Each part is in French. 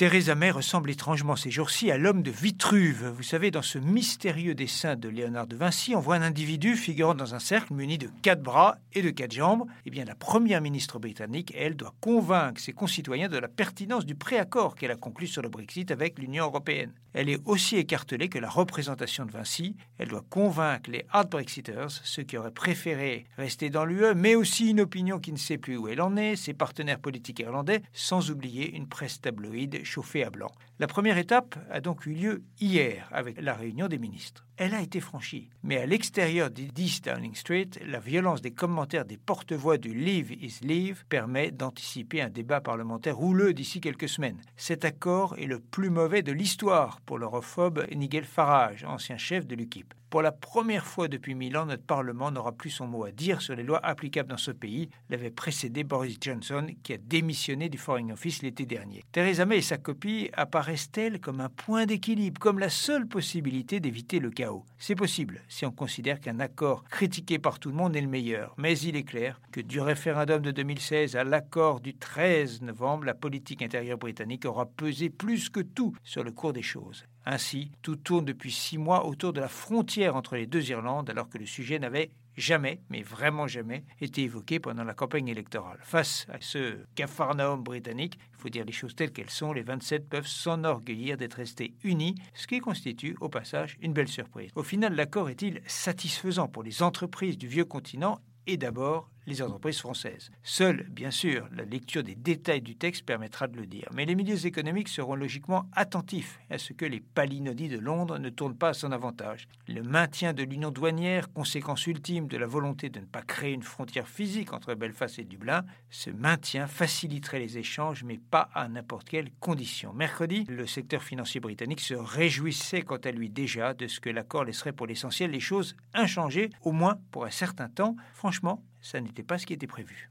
Theresa May ressemble étrangement ces jours-ci à l'homme de Vitruve. Vous savez, dans ce mystérieux dessin de Léonard de Vinci, on voit un individu figurant dans un cercle muni de quatre bras et de quatre jambes. Eh bien, la première ministre britannique, elle, doit convaincre ses concitoyens de la pertinence du préaccord qu'elle a conclu sur le Brexit avec l'Union européenne. Elle est aussi écartelée que la représentation de Vinci. Elle doit convaincre les hard Brexiters, ceux qui auraient préféré rester dans l'UE, mais aussi une opinion qui ne sait plus où elle en est, ses partenaires politiques irlandais, sans oublier une presse tabloïde chauffée à blanc. La première étape a donc eu lieu hier avec la réunion des ministres. Elle a été franchie, mais à l'extérieur du 10 Downing Street, la violence des commentaires des porte-voix du Leave is Leave permet d'anticiper un débat parlementaire houleux d'ici quelques semaines. Cet accord est le plus mauvais de l'histoire pour l'europhobe Nigel Farage, ancien chef de l'UKIP. Pour la première fois depuis mille ans, notre Parlement n'aura plus son mot à dire sur les lois applicables dans ce pays, l'avait précédé Boris Johnson, qui a démissionné du Foreign Office l'été dernier. Theresa May et sa copie apparaissent-elles comme un point d'équilibre, comme la seule possibilité d'éviter le chaos? C'est possible, si on considère qu'un accord critiqué par tout le monde est le meilleur. Mais il est clair que du référendum de 2016 à l'accord du 13 novembre, la politique intérieure britannique aura pesé plus que tout sur le cours des choses. Ainsi, tout tourne depuis six mois autour de la frontière entre les deux Irlandes, alors que le sujet n'avait jamais, mais vraiment jamais, été évoqué pendant la campagne électorale. Face à ce capharnaüm britannique, il faut dire les choses telles qu'elles sont, les 27 peuvent s'enorgueillir d'être restés unis, ce qui constitue au passage une belle surprise. Au final, l'accord est-il satisfaisant pour les entreprises du vieux continent? Et d'abord les entreprises françaises. Seule, bien sûr, la lecture des détails du texte permettra de le dire. Mais les milieux économiques seront logiquement attentifs à ce que les palinodies de Londres ne tournent pas à son avantage. Le maintien de l'union douanière, conséquence ultime de la volonté de ne pas créer une frontière physique entre Belfast et Dublin, ce maintien faciliterait les échanges, mais pas à n'importe quelle condition. Mercredi, le secteur financier britannique se réjouissait quant à lui déjà de ce que l'accord laisserait pour l'essentiel les choses inchangées, au moins pour un certain temps. Franchement, ça n'était pas ce qui était prévu.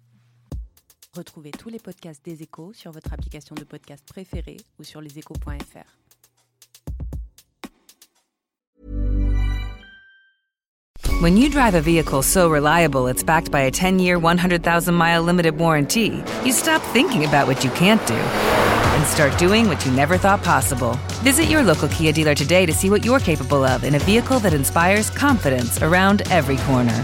Retrouvez tous les podcasts des échos sur votre application de podcast préférée ou sur leséchos.fr. When you drive a vehicle so reliable it's backed by a 10-year, 100,000-mile limited warranty, you stop thinking about what you can't do and start doing what you never thought possible. Visit your local Kia dealer today to see what you're capable of in a vehicle that inspires confidence around every corner.